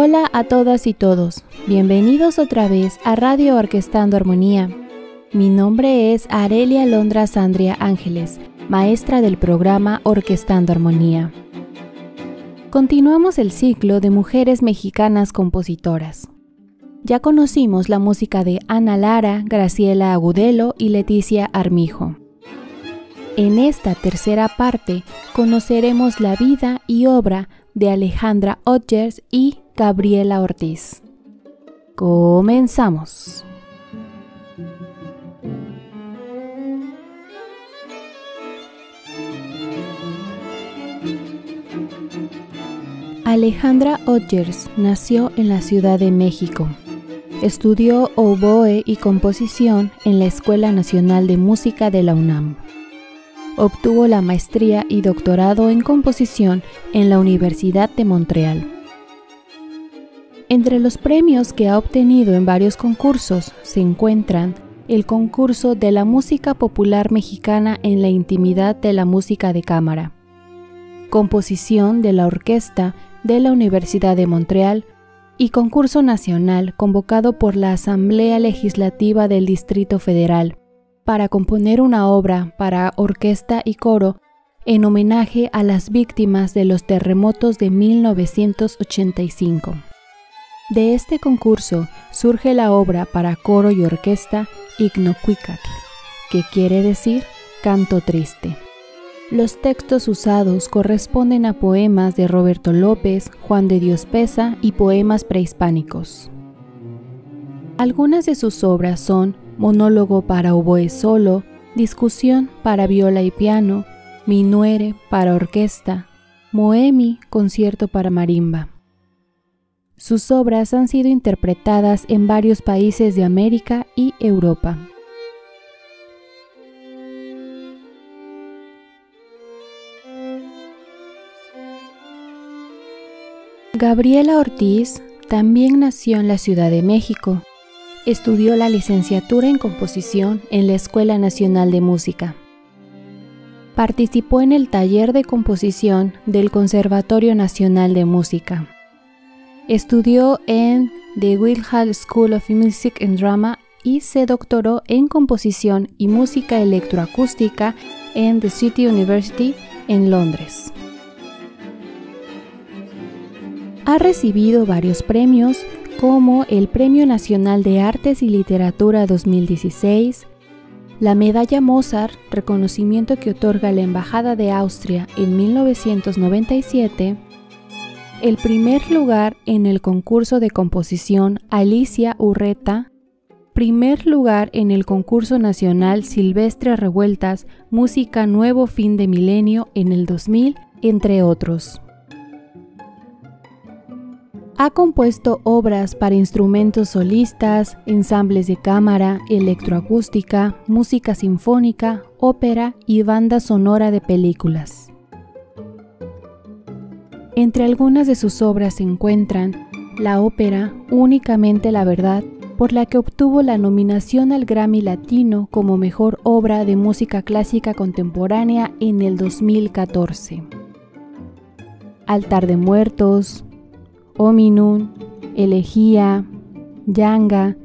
Hola a todas y todos, bienvenidos otra vez a Radio Orquestando Armonía. Mi nombre es Arelia Londra Sandria Ángeles, maestra del programa Orquestando Armonía. Continuamos el ciclo de mujeres mexicanas compositoras. Ya conocimos la música de Ana Lara, Graciela Agudelo y Leticia Armijo. En esta tercera parte conoceremos la vida y obra de Alejandra Odgers y Gabriela Ortiz. Comenzamos. Alejandra Odgers nació en la Ciudad de México. Estudió oboe y composición en la Escuela Nacional de Música de la UNAM. Obtuvo la maestría y doctorado en composición en la Universidad de Montreal. Entre los premios que ha obtenido en varios concursos se encuentran el concurso de la música popular mexicana en la intimidad de la música de cámara, composición de la orquesta de la Universidad de Montreal y concurso nacional convocado por la Asamblea Legislativa del Distrito Federal para componer una obra para orquesta y coro en homenaje a las víctimas de los terremotos de 1985. De este concurso surge la obra para coro y orquesta Ignoquicatl, que quiere decir canto triste. Los textos usados corresponden a poemas de Roberto López, Juan de Dios Pesa y poemas prehispánicos. Algunas de sus obras son Monólogo para oboe solo, Discusión para viola y piano, Minuere para orquesta, Moemi, concierto para marimba. Sus obras han sido interpretadas en varios países de América y Europa. Gabriela Ortiz también nació en la Ciudad de México. Estudió la licenciatura en composición en la Escuela Nacional de Música. Participó en el taller de composición del Conservatorio Nacional de Música. Estudió en The Guildhall School of Music and Drama y se doctoró en composición y música electroacústica en The City University en Londres. Ha recibido varios premios como el Premio Nacional de Artes y Literatura 2016, la Medalla Mozart, reconocimiento que otorga la Embajada de Austria en 1997, el primer lugar en el concurso de composición Alicia Urreta, primer lugar en el concurso nacional Silvestre Revueltas Música Nuevo Fin de Milenio en el 2000, entre otros. Ha compuesto obras para instrumentos solistas, ensambles de cámara, electroacústica, música sinfónica, ópera y banda sonora de películas. Entre algunas de sus obras se encuentran la ópera Únicamente la Verdad, por la que obtuvo la nominación al Grammy Latino como Mejor Obra de Música Clásica Contemporánea en el 2014. Altar de Muertos, Ominun, Elegía, Yanga,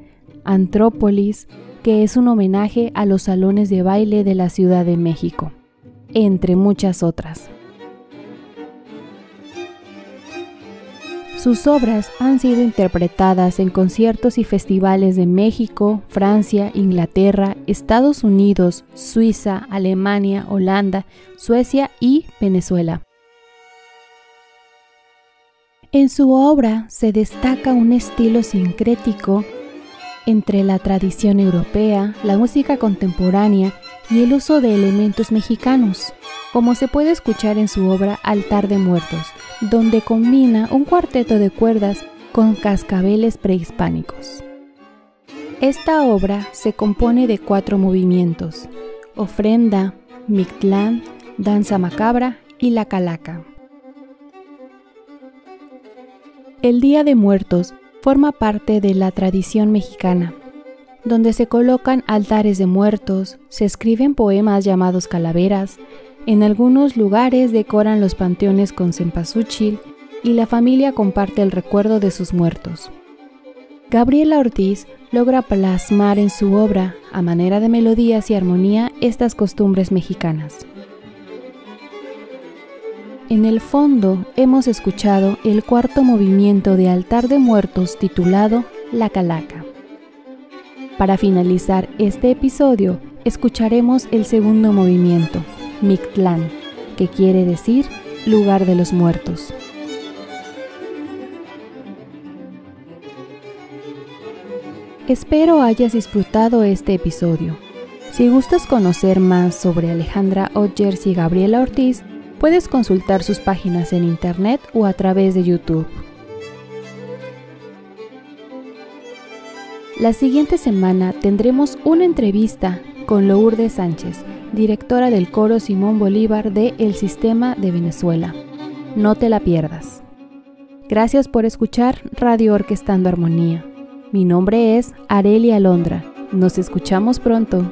Antrópolis, que es un homenaje a los salones de baile de la Ciudad de México, entre muchas otras. Sus obras han sido interpretadas en conciertos y festivales de México, Francia, Inglaterra, Estados Unidos, Suiza, Alemania, Holanda, Suecia y Venezuela. En su obra se destaca un estilo sincrético entre la tradición europea, la música contemporánea y el uso de elementos mexicanos, como se puede escuchar en su obra Altar de Muertos, donde combina un cuarteto de cuerdas con cascabeles prehispánicos. Esta obra se compone de cuatro movimientos, ofrenda, mictlán, danza macabra y la calaca. El Día de Muertos forma parte de la tradición mexicana, donde se colocan altares de muertos, se escriben poemas llamados calaveras, en algunos lugares decoran los panteones con cempasúchil y la familia comparte el recuerdo de sus muertos. Gabriela Ortiz logra plasmar en su obra, a manera de melodías y armonía, estas costumbres mexicanas. En el fondo hemos escuchado el cuarto movimiento de Altar de Muertos titulado La Calaca. Para finalizar este episodio, escucharemos el segundo movimiento, Mictlán, que quiere decir lugar de los muertos. Espero hayas disfrutado este episodio. Si gustas conocer más sobre Alejandra Odgers y Gabriela Ortiz, Puedes consultar sus páginas en internet o a través de YouTube. La siguiente semana tendremos una entrevista con Lourdes Sánchez, directora del coro Simón Bolívar de El Sistema de Venezuela. No te la pierdas. Gracias por escuchar Radio Orquestando Armonía. Mi nombre es Arelia Alondra. Nos escuchamos pronto.